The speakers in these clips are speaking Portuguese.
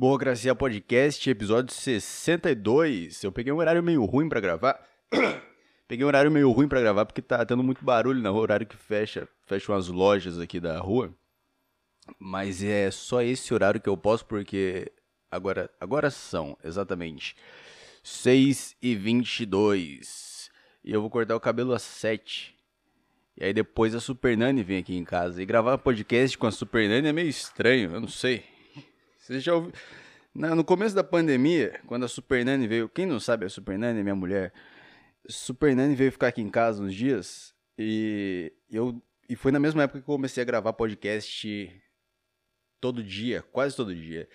Burocracia Podcast, episódio 62. Eu peguei um horário meio ruim para gravar. peguei um horário meio ruim para gravar porque tá tendo muito barulho na rua, horário que fecha, fecham as lojas aqui da rua. Mas é só esse horário que eu posso porque agora, agora são exatamente 6 e 22 e eu vou cortar o cabelo às 7. E aí depois a Super Nani vem aqui em casa. E gravar podcast com a Super Nani é meio estranho, eu não sei. Você já ouviu... No começo da pandemia, quando a Super Nani veio... Quem não sabe, a Super Nani minha mulher. Super Nani veio ficar aqui em casa uns dias. E, eu, e foi na mesma época que eu comecei a gravar podcast todo dia, quase todo dia.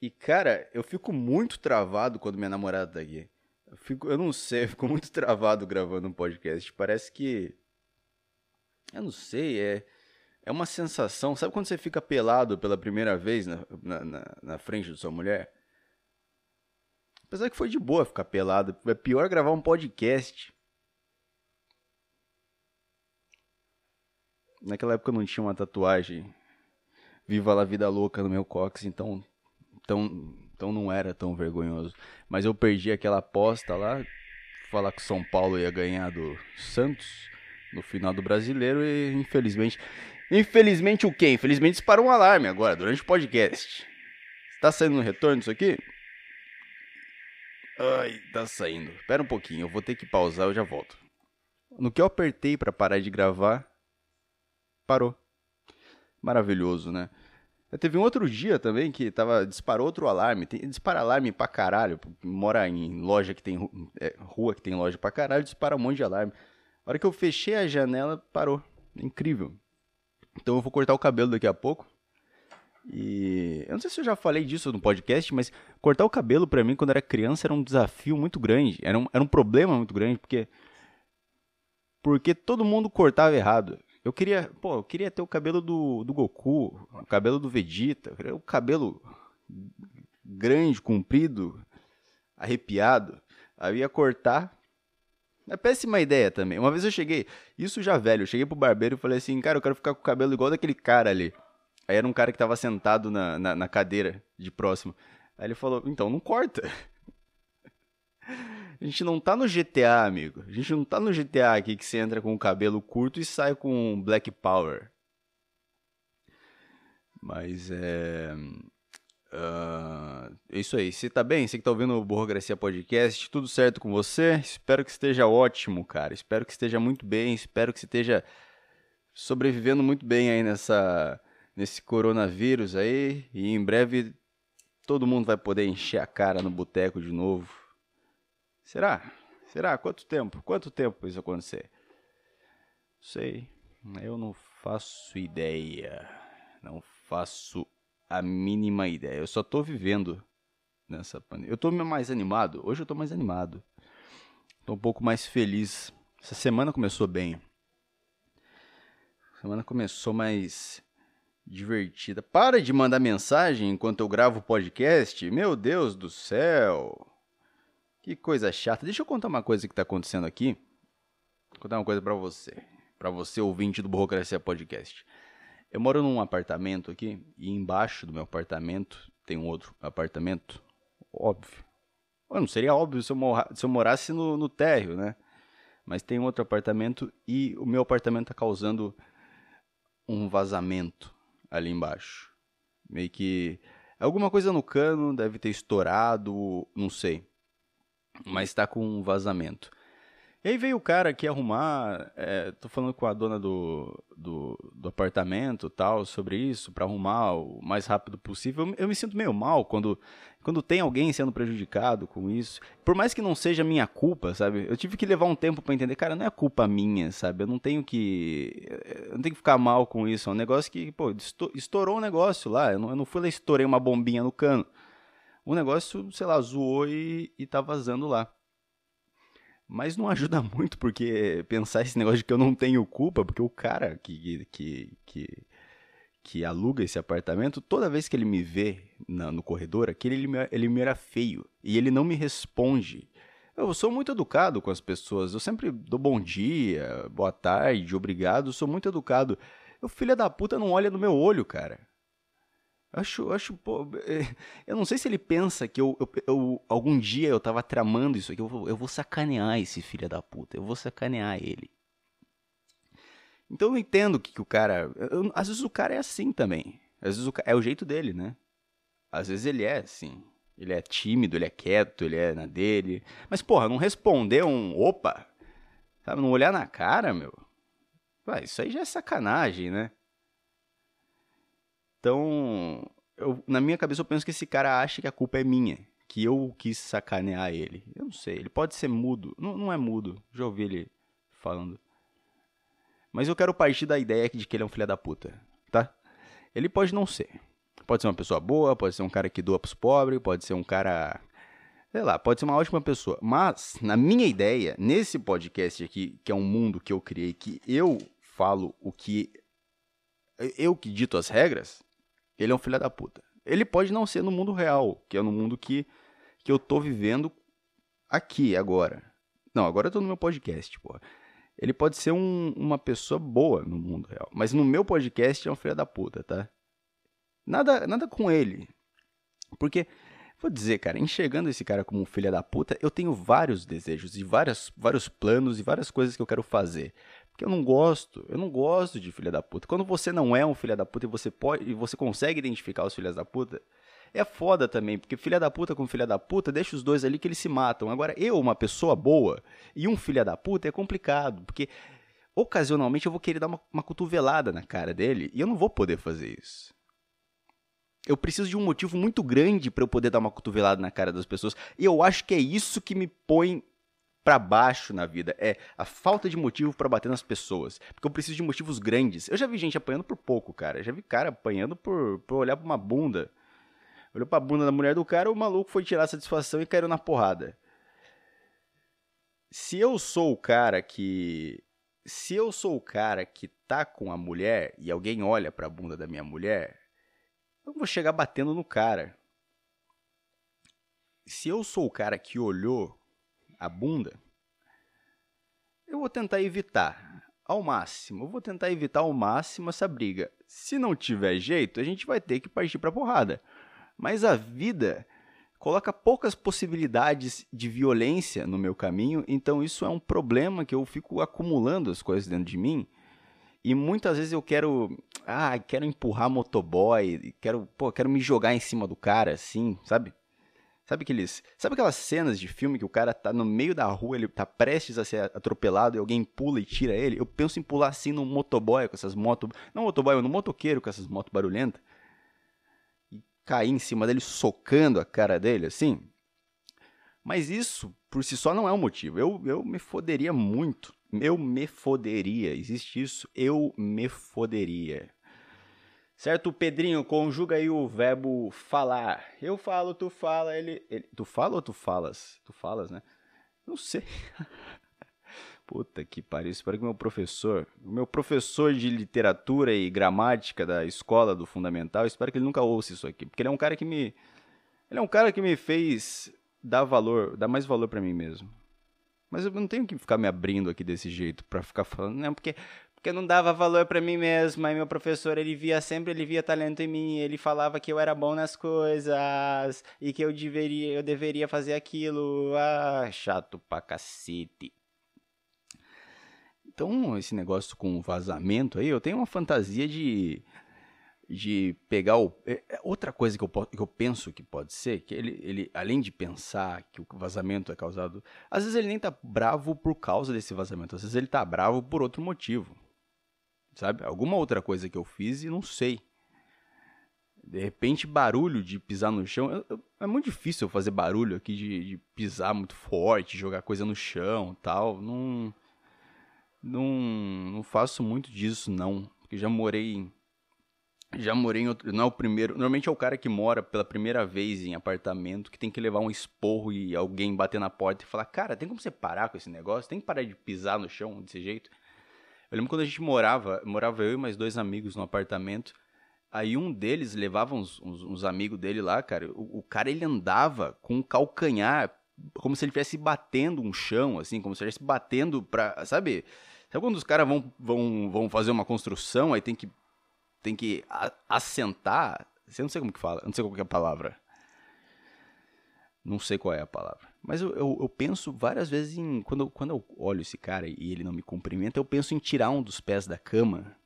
E, cara, eu fico muito travado quando minha namorada tá aqui. Eu, fico, eu não sei, eu fico muito travado gravando um podcast. Parece que. Eu não sei, é. É uma sensação. Sabe quando você fica pelado pela primeira vez na, na, na, na frente da sua mulher? Apesar que foi de boa ficar pelado. É pior gravar um podcast. Naquela época eu não tinha uma tatuagem Viva la Vida Louca no meu cox, então, então, então não era tão vergonhoso. Mas eu perdi aquela aposta lá, falar que São Paulo ia ganhar do Santos no final do Brasileiro e infelizmente, infelizmente o quê? Infelizmente disparou um alarme agora durante o podcast. Está saindo no retorno isso aqui? Ai, tá saindo. Espera um pouquinho, eu vou ter que pausar, eu já volto. No que eu apertei para parar de gravar, parou maravilhoso, né? Teve um outro dia também que tava, disparou outro alarme. Tem, dispara alarme pra caralho. Mora em loja que tem. É, rua que tem loja pra caralho, dispara um monte de alarme. A hora que eu fechei a janela, parou. Incrível. Então eu vou cortar o cabelo daqui a pouco. E eu não sei se eu já falei disso no podcast, mas cortar o cabelo para mim quando era criança era um desafio muito grande. Era um, era um problema muito grande, porque. Porque todo mundo cortava errado. Eu queria, pô, eu queria ter o cabelo do, do Goku, o cabelo do Vegeta, o cabelo grande, comprido, arrepiado. Aí ia cortar. É péssima ideia também. Uma vez eu cheguei, isso já velho, eu cheguei pro barbeiro e falei assim, cara, eu quero ficar com o cabelo igual daquele cara ali. Aí era um cara que tava sentado na, na, na cadeira de próximo. Aí ele falou, então não corta. A gente não tá no GTA, amigo. A gente não tá no GTA aqui que você entra com o cabelo curto e sai com Black Power. Mas é. Uh, isso aí. Você tá bem? Você que tá ouvindo o Burocracia Podcast, tudo certo com você? Espero que esteja ótimo, cara. Espero que esteja muito bem. Espero que você esteja sobrevivendo muito bem aí nessa, nesse coronavírus aí. E em breve todo mundo vai poder encher a cara no boteco de novo Será? Será? Quanto tempo? Quanto tempo isso acontecer? Sei. Eu não faço ideia. Não faço a mínima ideia. Eu só tô vivendo nessa pandemia. Eu tô mais animado. Hoje eu tô mais animado. Tô um pouco mais feliz. Essa semana começou bem. A semana começou mais divertida. Para de mandar mensagem enquanto eu gravo o podcast. Meu Deus do céu. Que coisa chata. Deixa eu contar uma coisa que tá acontecendo aqui. Vou contar uma coisa para você. para você, ouvinte do Burocracia Podcast. Eu moro num apartamento aqui. E embaixo do meu apartamento tem um outro apartamento. Óbvio. não seria óbvio se eu, se eu morasse no, no térreo, né? Mas tem outro apartamento e o meu apartamento tá causando um vazamento ali embaixo. Meio que alguma coisa no cano deve ter estourado, não sei mas está com um vazamento. E aí veio o cara aqui arrumar, é, tô falando com a dona do, do, do apartamento tal, sobre isso, para arrumar o mais rápido possível. Eu, eu, me sinto meio mal quando, quando tem alguém sendo prejudicado com isso. Por mais que não seja minha culpa, sabe? Eu tive que levar um tempo para entender, cara, não é culpa minha, sabe? Eu não tenho que. Eu não tenho que ficar mal com isso. É um negócio que, pô, estourou um negócio lá. Eu não, eu não fui lá e estourei uma bombinha no cano o negócio, sei lá, zoou e, e tá vazando lá. Mas não ajuda muito, porque pensar esse negócio de que eu não tenho culpa, porque o cara que, que, que, que aluga esse apartamento, toda vez que ele me vê na, no corredor, aquele ele me, ele me era feio. E ele não me responde. Eu sou muito educado com as pessoas. Eu sempre dou bom dia, boa tarde, obrigado. Sou muito educado. O filho da puta não olha no meu olho, cara. Acho, acho, pô, é, eu não sei se ele pensa que eu, eu, eu algum dia eu tava tramando isso aqui, eu vou, eu vou sacanear esse filho da puta, eu vou sacanear ele. Então eu entendo que, que o cara, eu, às vezes o cara é assim também, às vezes o, é o jeito dele, né? Às vezes ele é assim, ele é tímido, ele é quieto, ele é na dele, mas porra, não responder um opa, sabe, não olhar na cara, meu, Ué, isso aí já é sacanagem, né? Então, eu, na minha cabeça eu penso que esse cara acha que a culpa é minha, que eu quis sacanear ele. Eu não sei, ele pode ser mudo. Não, não é mudo, já ouvi ele falando. Mas eu quero partir da ideia de que ele é um filho da puta, tá? Ele pode não ser. Pode ser uma pessoa boa, pode ser um cara que doa pros pobres, pode ser um cara. Sei lá, pode ser uma ótima pessoa. Mas, na minha ideia, nesse podcast aqui, que é um mundo que eu criei, que eu falo o que. Eu que dito as regras, ele é um filho da puta. Ele pode não ser no mundo real, que é no mundo que, que eu tô vivendo aqui, agora. Não, agora eu tô no meu podcast, pô. Ele pode ser um, uma pessoa boa no mundo real. Mas no meu podcast é um filho da puta, tá? Nada, nada com ele. Porque, vou dizer, cara, enxergando esse cara como um filho da puta, eu tenho vários desejos e várias, vários planos e várias coisas que eu quero fazer. Porque eu não gosto, eu não gosto de filha da puta. Quando você não é um filho da puta e você pode e você consegue identificar os filhos da puta, é foda também, porque filha da puta com filha da puta deixa os dois ali que eles se matam. Agora, eu, uma pessoa boa, e um filha da puta é complicado, porque ocasionalmente eu vou querer dar uma, uma cotovelada na cara dele e eu não vou poder fazer isso. Eu preciso de um motivo muito grande para eu poder dar uma cotovelada na cara das pessoas. E eu acho que é isso que me põe para baixo na vida, é a falta de motivo para bater nas pessoas. Porque eu preciso de motivos grandes. Eu já vi gente apanhando por pouco, cara. Já vi cara apanhando por, por olhar pra uma bunda. Olhou pra bunda da mulher do cara, o maluco foi tirar a satisfação e caiu na porrada. Se eu sou o cara que. Se eu sou o cara que tá com a mulher e alguém olha pra bunda da minha mulher, eu vou chegar batendo no cara. Se eu sou o cara que olhou a bunda, eu vou tentar evitar ao máximo. Eu vou tentar evitar ao máximo essa briga. Se não tiver jeito, a gente vai ter que partir para porrada. Mas a vida coloca poucas possibilidades de violência no meu caminho, então isso é um problema que eu fico acumulando as coisas dentro de mim. E muitas vezes eu quero, ah, quero empurrar motoboy, quero, pô, quero me jogar em cima do cara assim, sabe? Sabe aqueles. Sabe aquelas cenas de filme que o cara tá no meio da rua, ele tá prestes a ser atropelado e alguém pula e tira ele? Eu penso em pular assim no motoboy com essas motos. Não motoboy, no motoqueiro com essas motos barulhentas. E cair em cima dele socando a cara dele, assim. Mas isso, por si só, não é um motivo. Eu, eu me foderia muito. Eu me foderia. Existe isso? Eu me foderia. Certo, Pedrinho, conjuga aí o verbo falar. Eu falo, tu fala, ele, ele, Tu fala ou tu falas? Tu falas, né? Não sei. Puta que pariu. Espero que meu professor, meu professor de literatura e gramática da escola do fundamental, espero que ele nunca ouça isso aqui, porque ele é um cara que me ele é um cara que me fez dar valor, dar mais valor para mim mesmo. Mas eu não tenho que ficar me abrindo aqui desse jeito para ficar falando, não, porque porque eu não dava valor para mim mesmo. Aí meu professor, ele via sempre, ele via talento em mim, ele falava que eu era bom nas coisas e que eu deveria, eu deveria fazer aquilo. Ah, chato pra cacete. Então, esse negócio com vazamento aí, eu tenho uma fantasia de de pegar o. É, é outra coisa que eu, que eu penso que pode ser, que ele, ele, além de pensar que o vazamento é causado. Às vezes ele nem tá bravo por causa desse vazamento, às vezes ele tá bravo por outro motivo sabe? Alguma outra coisa que eu fiz e não sei. De repente, barulho de pisar no chão. É muito difícil eu fazer barulho aqui de, de, pisar muito forte, jogar coisa no chão tal. Não, não, não faço muito disso, não. Porque já morei. Já morei em outro. Não é o primeiro. Normalmente é o cara que mora pela primeira vez em apartamento que tem que levar um esporro e alguém bater na porta e falar: Cara, tem como você parar com esse negócio? Tem que parar de pisar no chão desse jeito. Eu lembro quando a gente morava, morava eu e mais dois amigos no apartamento. Aí um deles levava uns, uns, uns amigos dele lá, cara. O, o, cara ele andava com o calcanhar, como se ele estivesse batendo um chão, assim, como se ele estivesse batendo pra. Sabe? Sabe quando os caras vão, vão, vão fazer uma construção, aí tem que, tem que assentar, Eu não sei como que fala, não sei qual é a palavra. Não sei qual é a palavra. Mas eu, eu, eu, penso várias vezes em. Quando, quando eu olho esse cara e ele não me cumprimenta, eu penso em tirar um dos pés da cama,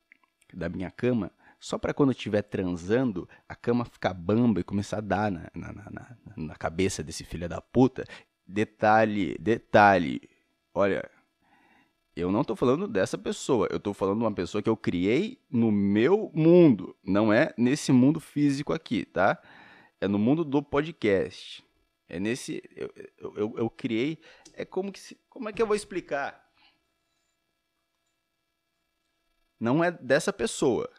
da minha cama, só para quando eu estiver transando, a cama ficar bamba e começar a dar na, na, na, na cabeça desse filho da puta. Detalhe, detalhe. Olha, eu não tô falando dessa pessoa, eu tô falando de uma pessoa que eu criei no meu mundo, não é nesse mundo físico aqui, tá? É no mundo do podcast. É nesse. Eu, eu, eu criei. É como que. Se, como é que eu vou explicar? Não é dessa pessoa.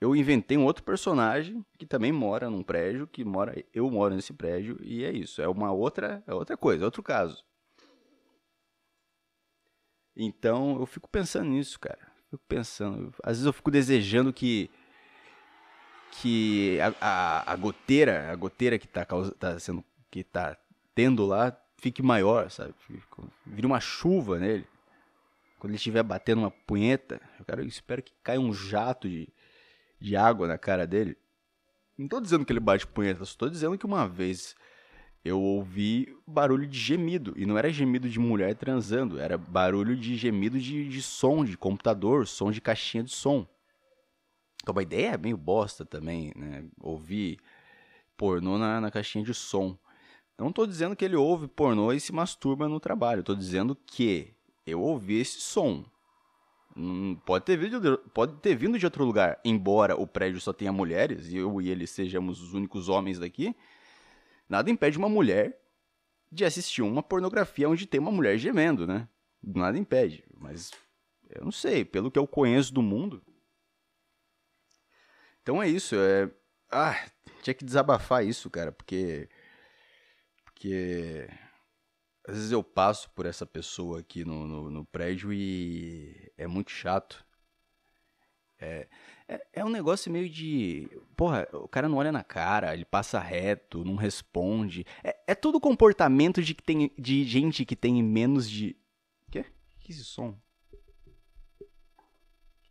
Eu inventei um outro personagem que também mora num prédio, que mora. Eu moro nesse prédio, e é isso. É uma outra. É outra coisa, é outro caso. Então eu fico pensando nisso, cara. Fico pensando. Às vezes eu fico desejando que. Que a, a, a goteira, a goteira que tá, tá sendo que tá tendo lá fique maior, sabe? Vire uma chuva nele. Quando ele estiver batendo uma punheta, eu quero, eu espero que caia um jato de, de água na cara dele. Não tô dizendo que ele bate punheta, só tô dizendo que uma vez eu ouvi barulho de gemido. E não era gemido de mulher transando, era barulho de gemido de, de som, de computador, som de caixinha de som. Então uma ideia é meio bosta também, né? Ouvir pornô na, na caixinha de som. Não estou dizendo que ele ouve pornô e se masturba no trabalho. Estou dizendo que eu ouvi esse som. Pode, ter vindo, pode ter vindo de outro lugar, embora o prédio só tenha mulheres e eu e ele sejamos os únicos homens daqui. Nada impede uma mulher de assistir uma pornografia onde tem uma mulher gemendo, né? Nada impede. Mas eu não sei, pelo que eu conheço do mundo. Então é isso. É... Ah, tinha que desabafar isso, cara, porque porque às vezes eu passo por essa pessoa aqui no, no, no prédio e é muito chato. É, é, é, um negócio meio de. Porra, o cara não olha na cara, ele passa reto, não responde. É, é tudo comportamento de, que tem, de gente que tem menos de. Quê? Que é esse som?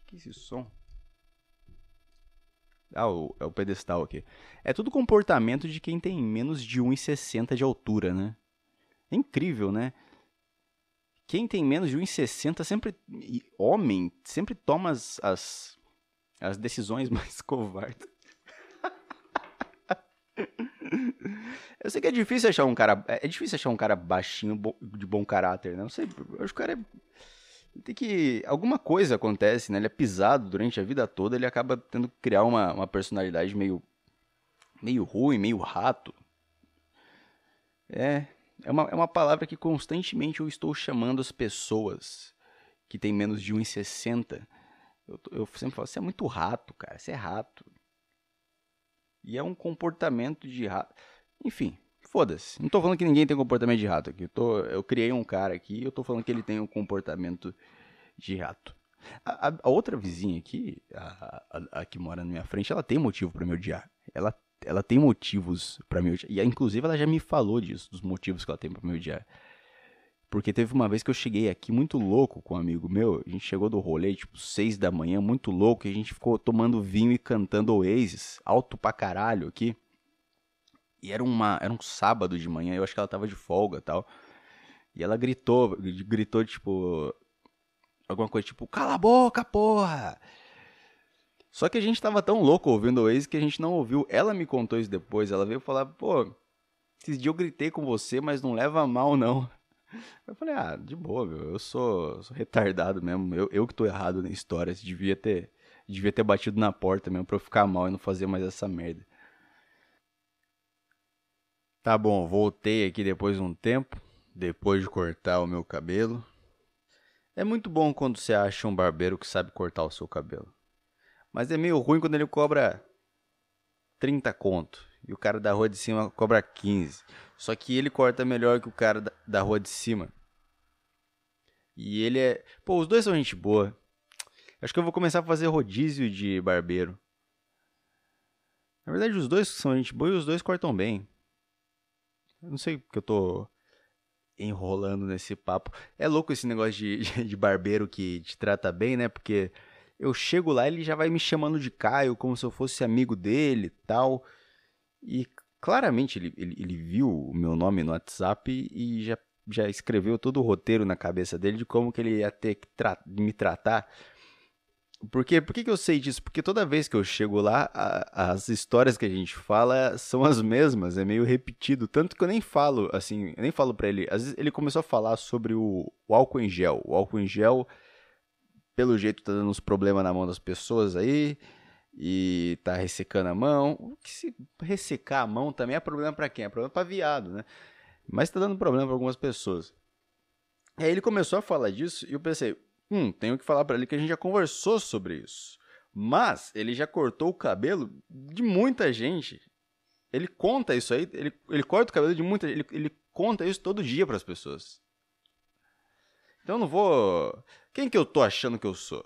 Que é esse som? Ah, o, é o pedestal aqui. É tudo comportamento de quem tem menos de 1,60 de altura, né? É incrível, né? Quem tem menos de 1,60 sempre. Homem, sempre toma as, as, as decisões mais covardes. Eu sei que é difícil achar um cara. É difícil achar um cara baixinho de bom caráter, né? Não sei. Eu acho que o cara é tem que. Alguma coisa acontece, né? Ele é pisado durante a vida toda, ele acaba tendo que criar uma, uma personalidade meio. meio ruim, meio rato. É. É uma, é uma palavra que constantemente eu estou chamando as pessoas que têm menos de 1,60. Eu, eu sempre falo, você é muito rato, cara. Você é rato. E é um comportamento de rato. Enfim, Foda-se. Não tô falando que ninguém tem comportamento de rato aqui. Eu, tô, eu criei um cara aqui e eu tô falando que ele tem um comportamento de rato. A, a, a outra vizinha aqui, a, a, que mora na minha frente, ela tem motivo para me odiar. Ela, ela tem motivos para me odiar. E inclusive ela já me falou disso, dos motivos que ela tem para me odiar. Porque teve uma vez que eu cheguei aqui muito louco com um amigo meu. A gente chegou do rolê, tipo, seis da manhã, muito louco. E a gente ficou tomando vinho e cantando Oasis, alto pra caralho aqui. E era, uma, era um sábado de manhã, eu acho que ela tava de folga tal. E ela gritou, gritou, tipo. Alguma coisa tipo, cala a boca, porra! Só que a gente tava tão louco ouvindo o Waze que a gente não ouviu. Ela me contou isso depois. Ela veio falar, pô, esses dias eu gritei com você, mas não leva mal, não. Eu falei, ah, de boa, meu. Eu sou, sou retardado mesmo. Eu, eu que tô errado na história. Devia ter, devia ter batido na porta mesmo pra eu ficar mal e não fazer mais essa merda. Tá bom, voltei aqui depois de um tempo, depois de cortar o meu cabelo. É muito bom quando você acha um barbeiro que sabe cortar o seu cabelo. Mas é meio ruim quando ele cobra 30 conto e o cara da rua de cima cobra 15. Só que ele corta melhor que o cara da rua de cima. E ele é. Pô, os dois são gente boa. Acho que eu vou começar a fazer rodízio de barbeiro. Na verdade, os dois são gente boa e os dois cortam bem. Eu não sei porque eu tô enrolando nesse papo. É louco esse negócio de, de barbeiro que te trata bem, né? Porque eu chego lá ele já vai me chamando de Caio como se eu fosse amigo dele e tal. E claramente ele, ele, ele viu o meu nome no WhatsApp e já, já escreveu todo o roteiro na cabeça dele de como que ele ia ter que tra me tratar. Porque, por que, que eu sei disso? Porque toda vez que eu chego lá, a, as histórias que a gente fala são as mesmas, é meio repetido. Tanto que eu nem falo, assim, eu nem falo pra ele. Às vezes ele começou a falar sobre o, o álcool em gel. O álcool em gel, pelo jeito, tá dando uns problemas na mão das pessoas aí e tá ressecando a mão. O que se ressecar a mão também é problema para quem? É problema para viado, né? Mas tá dando problema para algumas pessoas. E aí ele começou a falar disso e eu pensei, hum, tenho que falar para ele que a gente já conversou sobre isso. Mas ele já cortou o cabelo de muita gente. Ele conta isso aí, ele, ele corta o cabelo de muita gente, ele, ele conta isso todo dia para as pessoas. Então eu não vou. Quem que eu tô achando que eu sou?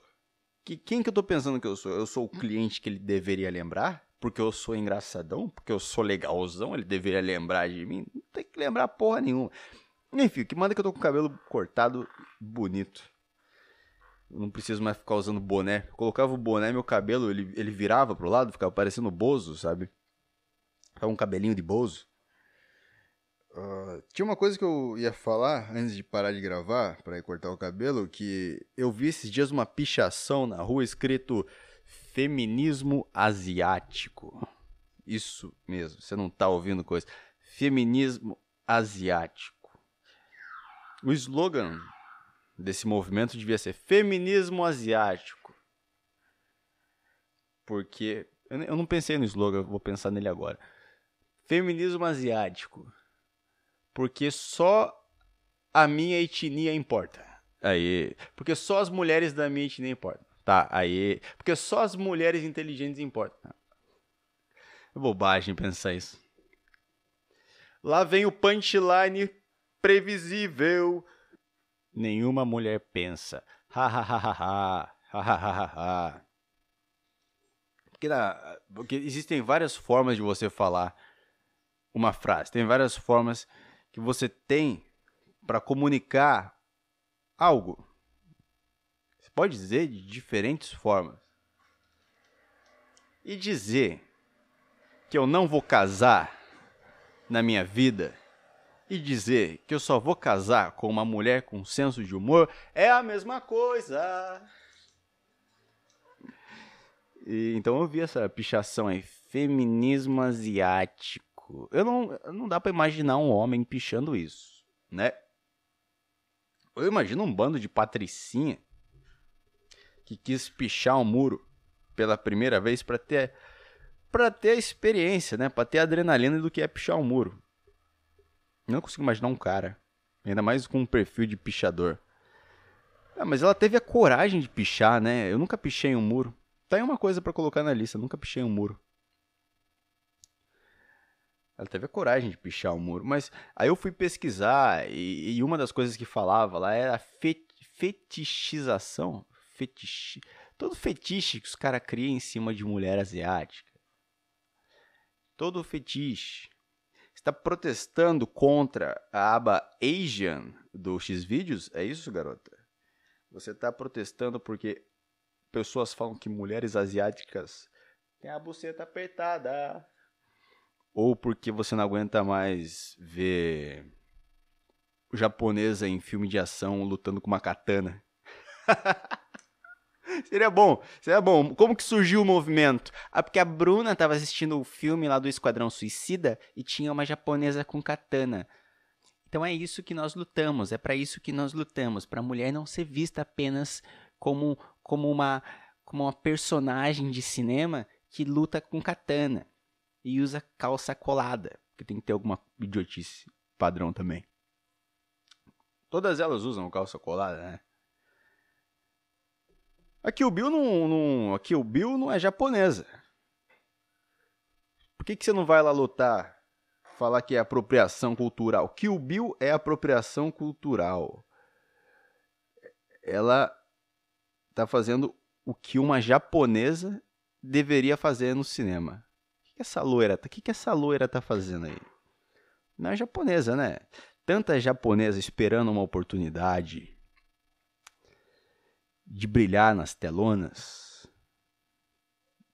que quem que eu tô pensando que eu sou? Eu sou o cliente que ele deveria lembrar? Porque eu sou engraçadão? Porque eu sou legalzão? Ele deveria lembrar de mim? Não tem que lembrar porra nenhuma. Enfim, que manda que eu tô com o cabelo cortado bonito. Não preciso mais ficar usando boné. Eu colocava o boné, meu cabelo, ele, ele virava pro lado, ficava parecendo bozo, sabe? Ficava um cabelinho de bozo. Uh, tinha uma coisa que eu ia falar antes de parar de gravar, para ir cortar o cabelo, que eu vi esses dias uma pichação na rua escrito Feminismo Asiático. Isso mesmo, você não tá ouvindo coisa. Feminismo Asiático. O slogan desse movimento devia ser Feminismo Asiático. Porque. Eu não pensei no slogan, vou pensar nele agora. Feminismo Asiático porque só a minha etnia importa. Aí, porque só as mulheres da minha etnia importam. Tá, aí, porque só as mulheres inteligentes importam. É bobagem pensar isso. Lá vem o punchline previsível. Nenhuma mulher pensa. Ha ha ha ha ha. Ha ha ha ha. Porque, na, porque existem várias formas de você falar uma frase. Tem várias formas que você tem para comunicar algo. Você pode dizer de diferentes formas. E dizer que eu não vou casar na minha vida e dizer que eu só vou casar com uma mulher com senso de humor é a mesma coisa. E, então eu vi essa pichação aí, feminismo asiático. Eu não, não dá para imaginar um homem pichando isso, né? Eu imagino um bando de patricinha que quis pichar um muro pela primeira vez para ter para ter a experiência, né? Para ter a adrenalina do que é pichar um muro. Não consigo imaginar um cara, ainda mais com um perfil de pichador. Ah, mas ela teve a coragem de pichar, né? Eu nunca pichei um muro. Tá aí uma coisa para colocar na lista, nunca pichei um muro. Ela teve a coragem de pichar o muro. Mas aí eu fui pesquisar e, e uma das coisas que falava lá era a fetichização. Fetiche. Todo fetiche que os caras criam em cima de mulher asiática. Todo fetiche. Está protestando contra a aba Asian do Xvideos? É isso, garota? Você está protestando porque pessoas falam que mulheres asiáticas têm a buceta apertada ou porque você não aguenta mais ver japonesa em filme de ação lutando com uma katana. seria bom, seria bom. Como que surgiu o movimento? Ah, porque a Bruna estava assistindo o filme lá do Esquadrão Suicida e tinha uma japonesa com katana. Então é isso que nós lutamos, é para isso que nós lutamos, para a mulher não ser vista apenas como, como, uma, como uma personagem de cinema que luta com katana e usa calça colada, que tem que ter alguma idiotice padrão também. Todas elas usam calça colada, né? Aqui o Bill não, não, aqui o Bill não é japonesa. Por que, que você não vai lá lutar? Falar que é apropriação cultural. O Bill é apropriação cultural. Ela tá fazendo o que uma japonesa deveria fazer no cinema que essa loira, o que, que essa loira tá fazendo aí? Não é japonesa, né? Tanta japonesa esperando uma oportunidade de brilhar nas telonas.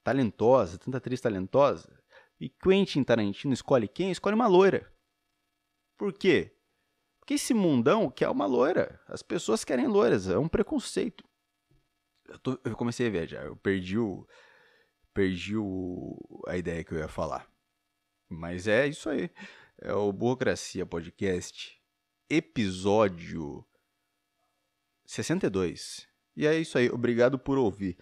Talentosa, tanta atriz talentosa. E Quentin Tarantino escolhe quem? Escolhe uma loira. Por quê? Porque esse mundão quer uma loira. As pessoas querem loiras. É um preconceito. Eu, tô, eu comecei a viajar. Eu perdi o. Perdi o, a ideia que eu ia falar. Mas é isso aí. É o Burocracia Podcast. Episódio 62. E é isso aí. Obrigado por ouvir.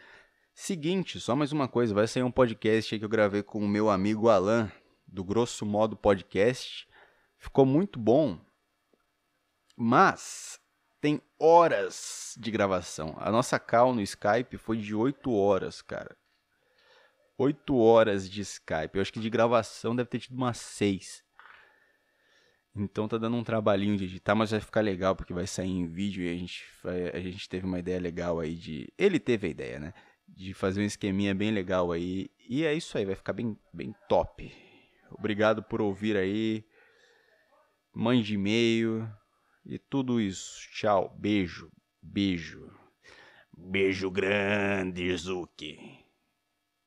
Seguinte, só mais uma coisa. Vai sair um podcast que eu gravei com o meu amigo Alan, do Grosso Modo Podcast. Ficou muito bom. Mas tem horas de gravação. A nossa call no Skype foi de 8 horas, cara. 8 horas de Skype. Eu acho que de gravação deve ter tido umas 6. Então tá dando um trabalhinho de editar, mas vai ficar legal porque vai sair em vídeo e a gente, a gente teve uma ideia legal aí de. Ele teve a ideia, né? De fazer um esqueminha bem legal aí. E é isso aí, vai ficar bem, bem top. Obrigado por ouvir aí. Mande e-mail e tudo isso. Tchau, beijo, beijo. Beijo grande, Zuki.